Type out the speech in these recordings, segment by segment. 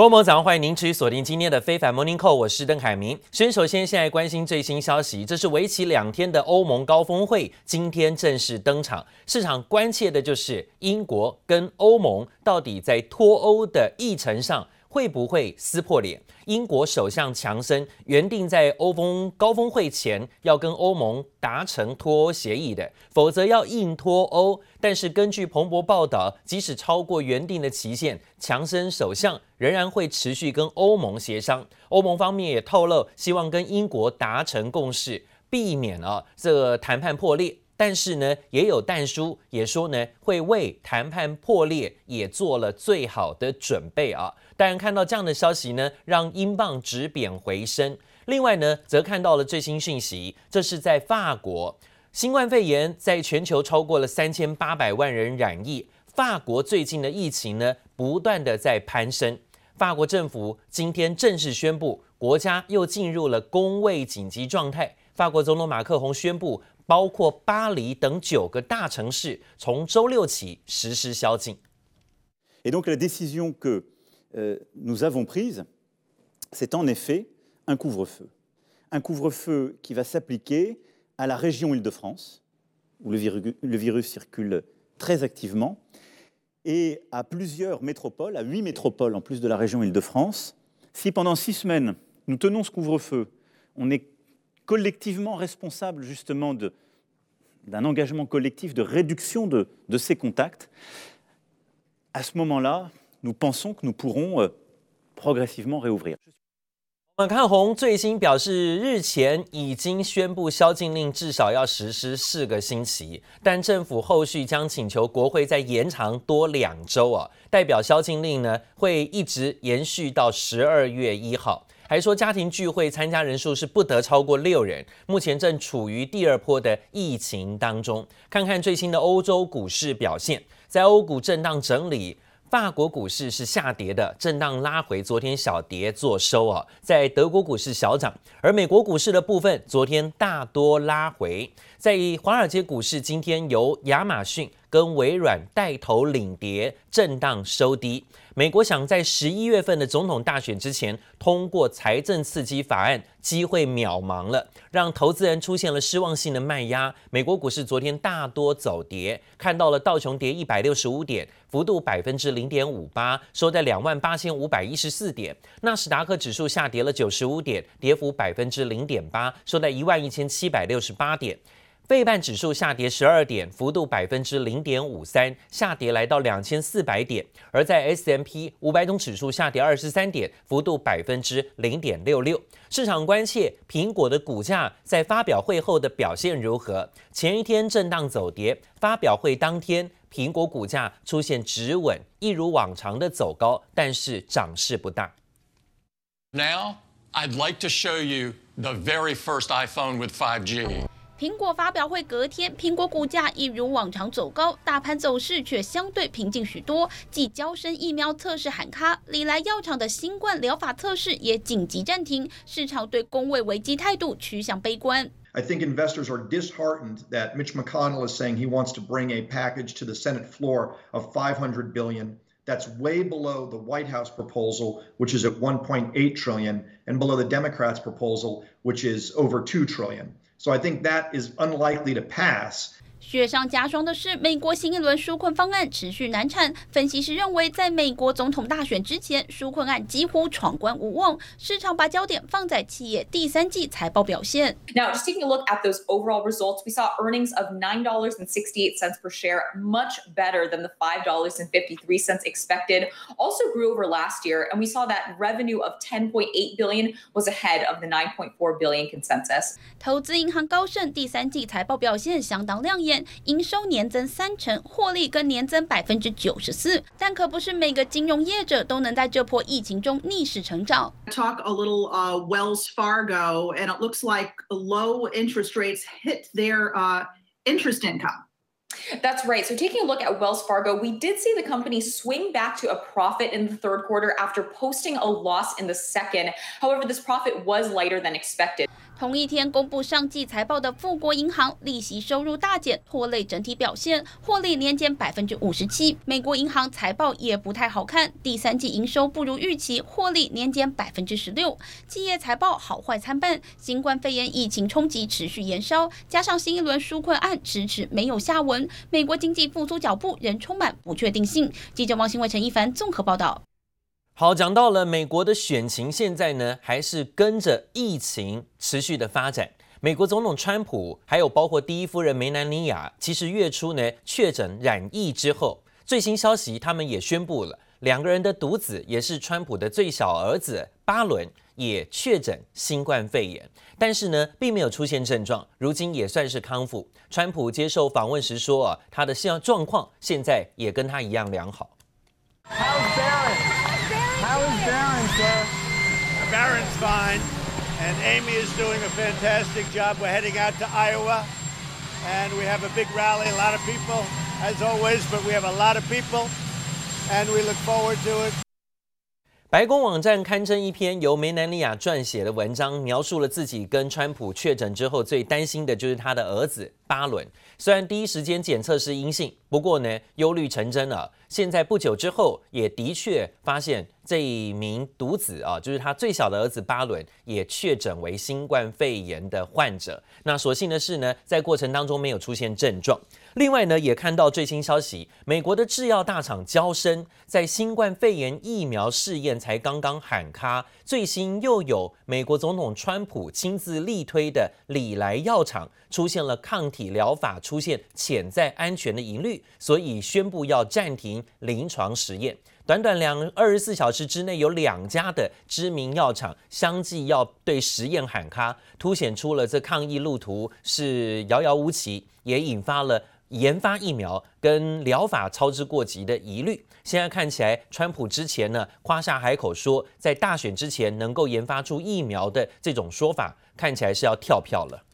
各位早上欢迎您持续锁定今天的非凡 Morning Call，我是邓凯明。先首先现在关心最新消息，这是为期两天的欧盟高峰会，今天正式登场。市场关切的就是英国跟欧盟到底在脱欧的议程上。会不会撕破脸？英国首相强生原定在欧峰高峰会前要跟欧盟达成脱欧协议的，否则要硬脱欧。但是根据彭博报道，即使超过原定的期限，强生首相仍然会持续跟欧盟协商。欧盟方面也透露，希望跟英国达成共识，避免啊这个谈判破裂。但是呢，也有但书也说呢，会为谈判破裂也做了最好的准备啊。当然，看到这样的消息呢，让英镑止贬回升。另外呢，则看到了最新讯息，这是在法国，新冠肺炎在全球超过了三千八百万人染疫，法国最近的疫情呢，不断的在攀升。法国政府今天正式宣布，国家又进入了公卫紧急状态。法国总统马克宏宣布。包括巴黎等九个大城市，从周六起实施宵禁。Nous avons prise, c'est en effet un couvre-feu, un couvre-feu qui va s'appliquer à la région Île-de-France, où le virus, le virus circule très activement, et à plusieurs métropoles, à huit métropoles en plus de la région Île-de-France. Si pendant six semaines nous tenons ce couvre-feu, on est collectivement responsable justement d'un engagement collectif de réduction de ces contacts, à ce moment-là, nous pensons que nous pourrons progressivement réouvrir. 马克宏最新表示，日前已经宣布宵禁令至少要实施四个星期，但政府后续将请求国会再延长多两周啊，代表宵禁令呢会一直延续到十二月一号。还说家庭聚会参加人数是不得超过六人。目前正处于第二波的疫情当中。看看最新的欧洲股市表现，在欧股震荡整理，法国股市是下跌的，震荡拉回，昨天小跌做收啊。在德国股市小涨，而美国股市的部分昨天大多拉回。在华尔街股市，今天由亚马逊跟微软带头领跌，震荡收低。美国想在十一月份的总统大选之前通过财政刺激法案，机会渺茫了，让投资人出现了失望性的卖压。美国股市昨天大多走跌，看到了道琼跌一百六十五点，幅度百分之零点五八，收在两万八千五百一十四点。纳斯达克指数下跌了九十五点，跌幅百分之零点八，收在一万一千七百六十八点。费半指数下跌十二点，幅度百分之零点五三，下跌来到两千四百点。而在 S M P 五百种指数下跌二十三点，幅度百分之零点六六。市场关切苹果的股价在发表会后的表现如何？前一天震荡走跌，发表会当天苹果股价出现止稳，一如往常的走高，但是涨势不大。Now I'd like to show you the very first iPhone with 5G. 苹果发表会隔天，苹果股价一如往常走高，大盘走势却相对平静许多。继交生疫苗测试喊卡，礼来药厂的新冠疗法测试也紧急暂停，市场对工位危机态度趋向悲观。I think investors are disheartened that Mitch McConnell is saying he wants to bring a package to the Senate floor of 500 billion. That's way below the White House proposal, which is at 1.8 trillion, and below the Democrats' proposal, which is over 2 trillion. So I think that is unlikely to pass. 雪上加霜的是，美国新一轮纾困方案持续难产。分析师认为，在美国总统大选之前，纾困案几乎闯关无望。市场把焦点放在企业第三季财报表现。Now, just taking a look at those overall results, we saw earnings of nine dollars and sixty-eight cents per share, much better than the five dollars and fifty-three cents expected. Also grew over last year, and we saw that revenue of ten point eight billion was ahead of the nine point four billion consensus. 投资银行高盛第三季财报表现相当亮眼。验，营收年增三成，获利更年增百分之九十四。但可不是每个金融业者都能在这波疫情中逆势成长。Talk a little, uh, Wells Fargo, and it looks like low interest rates hit their uh, interest income. That's right. So, taking a look at Wells Fargo, we did see the company swing back to a profit in the third quarter after posting a loss in the second. However, this profit was lighter than expected. 同一天公布上季财报的富国银行利息收入大减，拖累整体表现，获利年减百分之五十七。美国银行财报也不太好看，第三季营收不如预期，获利年减百分之十六。企业财报好坏参半，新冠肺炎疫情冲击持续延烧，加上新一轮纾困案迟迟没有下文，美国经济复苏脚步仍充满不确定性。记者王新伟、陈一凡综合报道。好，讲到了美国的选情，现在呢还是跟着疫情持续的发展。美国总统川普还有包括第一夫人梅兰妮亚，其实月初呢确诊染疫之后，最新消息他们也宣布了，两个人的独子也是川普的最小儿子巴伦也确诊新冠肺炎，但是呢并没有出现症状，如今也算是康复。川普接受访问时说啊，他的现状况现在也跟他一样良好。sir. Baron's fine, and Amy is doing a fantastic job. We're heading out to Iowa, and we have a big rally, a lot of people, as always, but we have a lot of people, and we look forward to it. 白宫网站刊登一篇由梅南利亚撰写的文章，描述了自己跟川普确诊之后最担心的就是他的儿子巴伦。虽然第一时间检测是阴性，不过呢，忧虑成真了。现在不久之后，也的确发现这一名独子啊，就是他最小的儿子巴伦也确诊为新冠肺炎的患者。那所幸的是呢，在过程当中没有出现症状。另外呢，也看到最新消息，美国的制药大厂娇生在新冠肺炎疫苗试验才刚刚喊卡，最新又有美国总统川普亲自力推的礼来药厂出现了抗体疗法出现潜在安全的疑虑，所以宣布要暂停临床实验。短短两二十四小时之内，有两家的知名药厂相继要对实验喊卡，凸显出了这抗疫路途是遥遥无期，也引发了。研发疫苗跟疗法操之过急的疑虑，现在看起来，川普之前呢夸下海口说，在大选之前能够研发出疫苗的这种说法，看起来是要跳票了。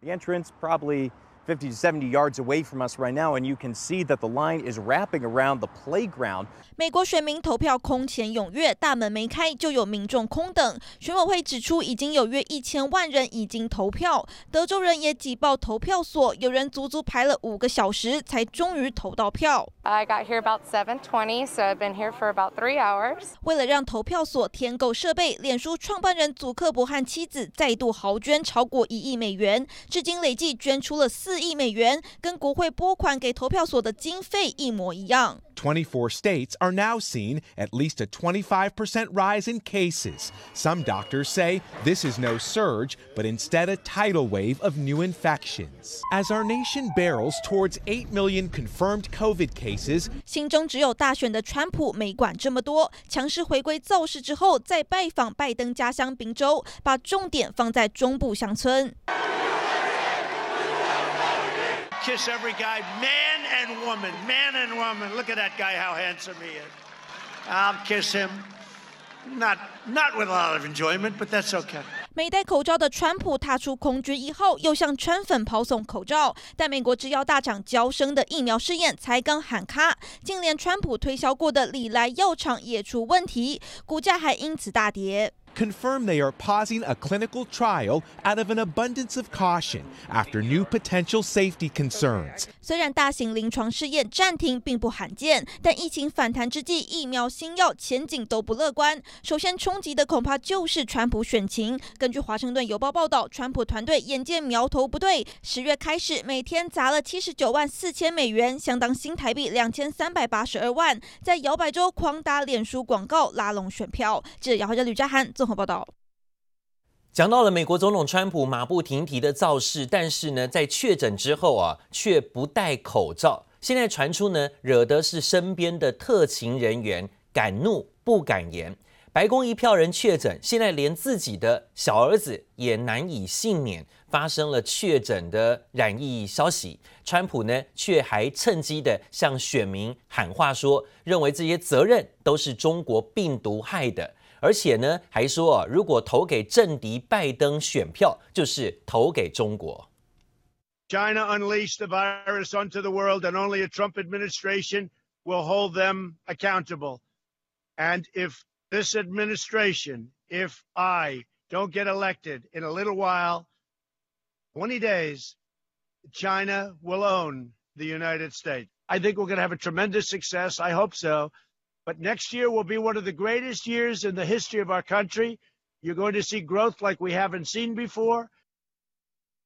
The entrance probably 50 to 70 yards away from us right now, and you can see that the line is wrapping around the playground. 美国选民投票空前踊跃，大门没开就有民众空等。选委会指出，已经有约一千万人已经投票。德州人也挤爆投票所，有人足足排了五个小时才终于投到票。I got here about 7:20, so I've been here for about three hours. 为了让投票所添购设备，脸书创办人祖克伯和妻子再度豪捐超过一亿美元，至今累计捐出了四 Twenty-four states are now seeing at least a 25% rise in cases. Some doctors say this is no surge, but instead a tidal wave of new infections. As our nation barrels towards 8 million confirmed COVID cases, 心中只有大选的川普没管这么多，强势回归造势之后，再拜访拜登家乡宾州，把重点放在中部乡村。Kiss every guy, man and woman, man and woman. Look at that guy, how handsome he is. I'll kiss him. Not, not with a lot of enjoyment, but that's okay. 没戴口罩的川普踏出空军一号，又向川粉抛送口罩。但美国制药大厂娇生的疫苗试验才刚喊卡，竟连川普推销过的礼来药厂也出问题，股价还因此大跌。Confirm they are pausing a clinical trial out of an abundance of caution after new potential safety concerns. 虽然大型临床试验暂停并不罕见，但疫情反弹之际，疫苗新药前景都不乐观。首先冲击的恐怕就是川普选情。根据华盛顿邮报报道，川普团队眼见苗头不对，十月开始每天砸了七十九万四千美元，相当新台币两千三百八十二万，在摇摆州狂打脸书广告拉拢选票。记者姚浩哲、吕家涵报道讲到了美国总统川普马不停蹄的造势，但是呢，在确诊之后啊，却不戴口罩。现在传出呢，惹得是身边的特勤人员敢怒不敢言。白宫一票人确诊，现在连自己的小儿子也难以幸免，发生了确诊的染疫消息。川普呢，却还趁机的向选民喊话说，认为这些责任都是中国病毒害的。而且呢，还说啊，如果投给政敌拜登选票，就是投给中国。China unleashed the virus onto the world, and only a Trump administration will hold them accountable. And if this administration, if I don't get elected in a little while, 20 days, China will own the United States. I think we're going to have a tremendous success. I hope so. But next year will be one of the greatest years in the history of our country. You're going to see growth like we haven't seen before.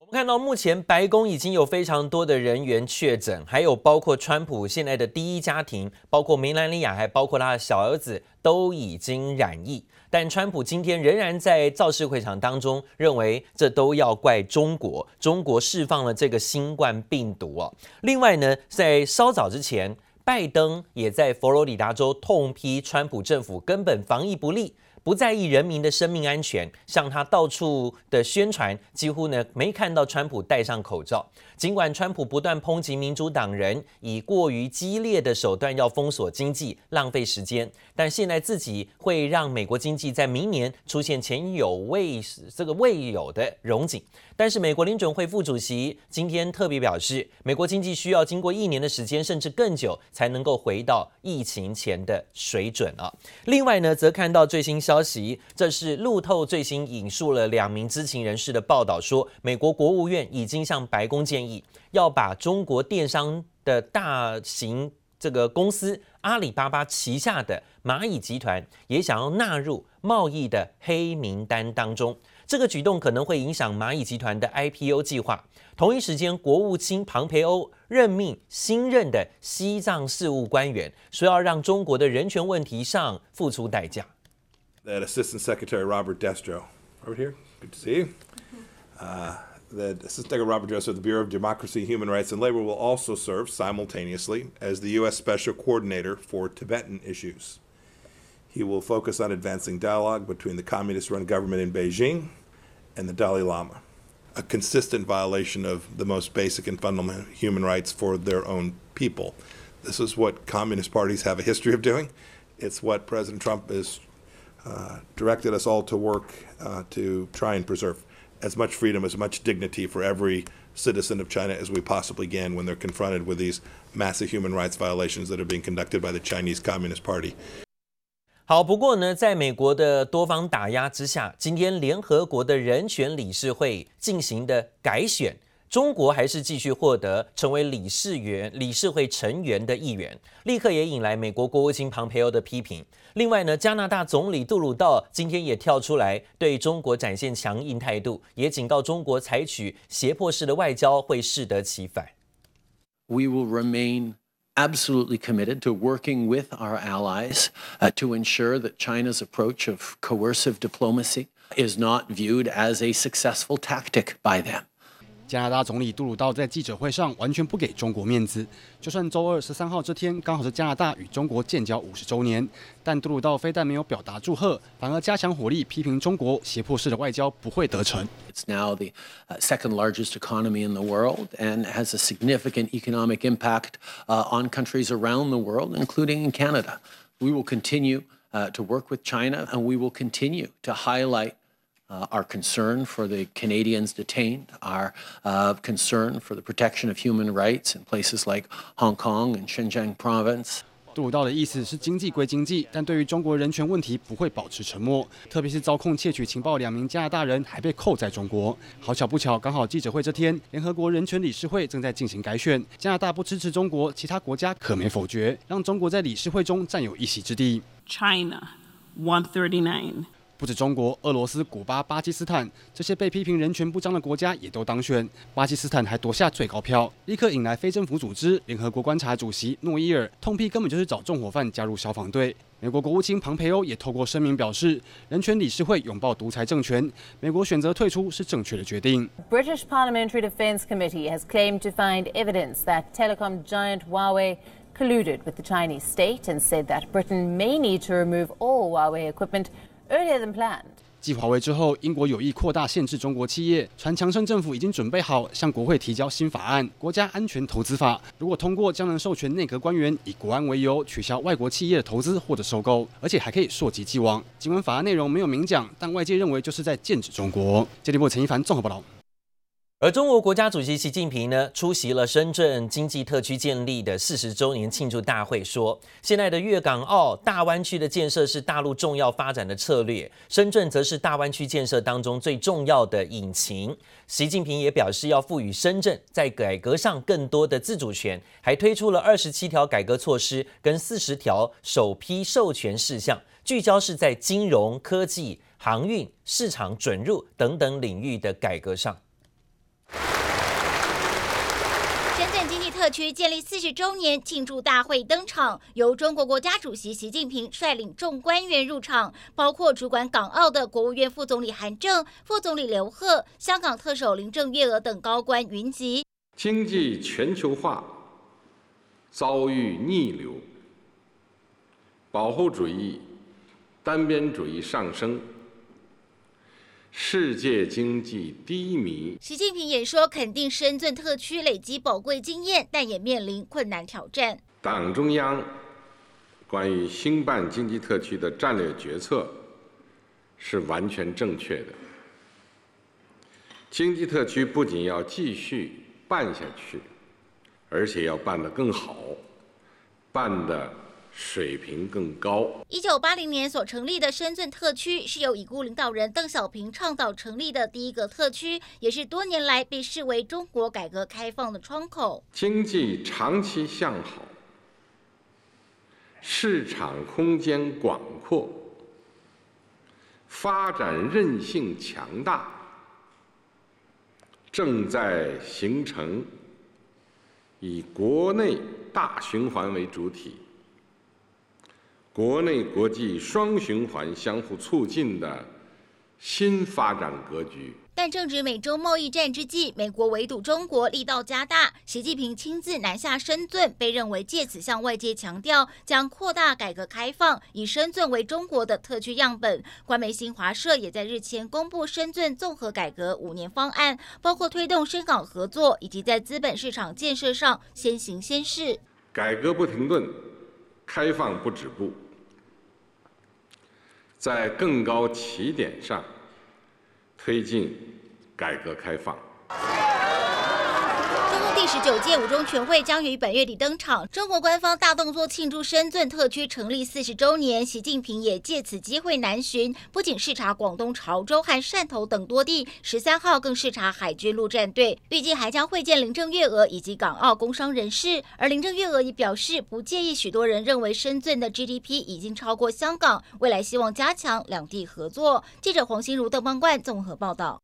我们看到，目前白宫已经有非常多的人员确诊，还有包括川普现在的第一家庭，包括梅兰妮亚，还包括他的小儿子都已经染疫。但川普今天仍然在造势会场当中认为，这都要怪中国，中国释放了这个新冠病毒哦。另外呢，在稍早之前，拜登也在佛罗里达州痛批川普政府根本防疫不力。不在意人民的生命安全，向他到处的宣传，几乎呢没看到川普戴上口罩。尽管川普不断抨击民主党人以过于激烈的手段要封锁经济，浪费时间，但现在自己会让美国经济在明年出现前有未这个未有的荣景。但是美国联准会副主席今天特别表示，美国经济需要经过一年的时间，甚至更久，才能够回到疫情前的水准啊。另外呢，则看到最新消消息，这是路透最新引述了两名知情人士的报道，说美国国务院已经向白宫建议，要把中国电商的大型这个公司阿里巴巴旗下的蚂蚁集团，也想要纳入贸易的黑名单当中。这个举动可能会影响蚂蚁集团的 IPO 计划。同一时间，国务卿庞培欧任命新任的西藏事务官员，说要让中国的人权问题上付出代价。That Assistant Secretary Robert Destro, over here, good to see you. Uh, that Assistant Secretary Robert Destro of the Bureau of Democracy, Human Rights and Labor will also serve simultaneously as the U.S. Special Coordinator for Tibetan issues. He will focus on advancing dialogue between the communist run government in Beijing and the Dalai Lama, a consistent violation of the most basic and fundamental human rights for their own people. This is what communist parties have a history of doing. It's what President Trump has uh, directed us all to work uh, to try and preserve as much freedom, as much dignity for every citizen of China as we possibly can when they're confronted with these massive human rights violations that are being conducted by the Chinese Communist Party. 好，不过呢，在美国的多方打压之下，今天联合国的人权理事会进行的改选，中国还是继续获得成为理事员、理事会成员的议员，立刻也引来美国国务卿庞培欧的批评。另外呢，加拿大总理杜鲁道今天也跳出来对中国展现强硬态度，也警告中国采取胁迫式的外交会适得其反。We will remain absolutely committed to working with our allies uh, to ensure that China's approach of coercive diplomacy is not viewed as a successful tactic by them. 加拿大总理杜鲁道在记者会上完全不给中国面子，就算周二十三号这天刚好是加拿大与中国建交五十周年，但杜鲁道非但没有表达祝贺，反而加强火力批评中国胁迫式的外交不会得逞。It's now the uh, second largest economy in the world and has a significant economic impact uh, on countries around the world, including in Canada. We will continue uh, to work with China and we will continue to highlight. Uh, our concern for the Canadians detained, our uh, concern for the protection of human rights in places like Hong Kong and Xinjiang province. 杜鲁道的意思是经济归经济，但对于中国人权问题不会保持沉默。特别是遭控窃取情报两名加拿大人还被扣在中国。好巧不巧，刚好记者会这天，联合国人权理事会正在进行改选。加拿大不支持中国，其他国家可没否决，让中国在理事会中占有一席之地。China, one thirty nine. 不止中国、俄罗斯、古巴、巴基斯坦这些被批评人权不彰的国家也都当选，巴基斯坦还夺下最高票，立刻引来非政府组织联合国观察主席诺伊尔痛批，根本就是找纵火犯加入消防队。美国国务卿庞培欧也透过声明表示，人权理事会拥抱独裁政权，美国选择退出是正确的决定。British Parliamentary Defense Committee has claimed to find evidence that telecom giant Huawei colluded with the Chinese state and said that Britain may need to remove all Huawei equipment. Earlier than planned. 继华为之后，英国有意扩大限制中国企业。传强生政府已经准备好向国会提交新法案《国家安全投资法》，如果通过，将能授权内阁官员以国安为由取消外国企业的投资或者收购，而且还可以溯及既往。尽管法案内容没有明讲，但外界认为就是在剑指中国。接力部陈一凡综合报道。而中国国家主席习近平呢，出席了深圳经济特区建立的四十周年庆祝大会，说现在的粤港澳大湾区的建设是大陆重要发展的策略，深圳则是大湾区建设当中最重要的引擎。习近平也表示要赋予深圳在改革上更多的自主权，还推出了二十七条改革措施跟四十条首批授权事项，聚焦是在金融、科技、航运、市场准入等等领域的改革上。特区建立四十周年庆祝大会登场，由中国国家主席习近平率领众官员入场，包括主管港澳的国务院副总理韩正、副总理刘鹤、香港特首林郑月娥等高官云集。经济全球化遭遇逆流，保护主义、单边主义上升。世界经济低迷。习近平也说肯定深圳特区累积宝贵经验，但也面临困难挑战。党中央关于兴办经济特区的战略决策是完全正确的。经济特区不仅要继续办下去，而且要办得更好，办得。水平更高。一九八零年所成立的深圳特区是由已故领导人邓小平倡导成立的第一个特区，也是多年来被视为中国改革开放的窗口。经济长期向好，市场空间广阔，发展韧性强大，正在形成以国内大循环为主体。国内国际双循环相互促进的新发展格局。但正值美中贸易战之际，美国围堵中国力道加大。习近平亲自南下深圳，被认为借此向外界强调将扩大改革开放，以深圳为中国的特区样本。官媒新华社也在日前公布深圳综合改革五年方案，包括推动深港合作，以及在资本市场建设上先行先试。改革不停顿，开放不止步，在更高起点上。推进改革开放。第十九届五中全会将于本月底登场，中国官方大动作庆祝深圳特区成立四十周年。习近平也借此机会南巡，不仅视察广东潮州和汕头等多地，十三号更视察海军陆战队，预计还将会见林郑月娥以及港澳工商人士。而林郑月娥也表示，不介意许多人认为深圳的 GDP 已经超过香港，未来希望加强两地合作。记者黄心如、邓邦冠综合报道。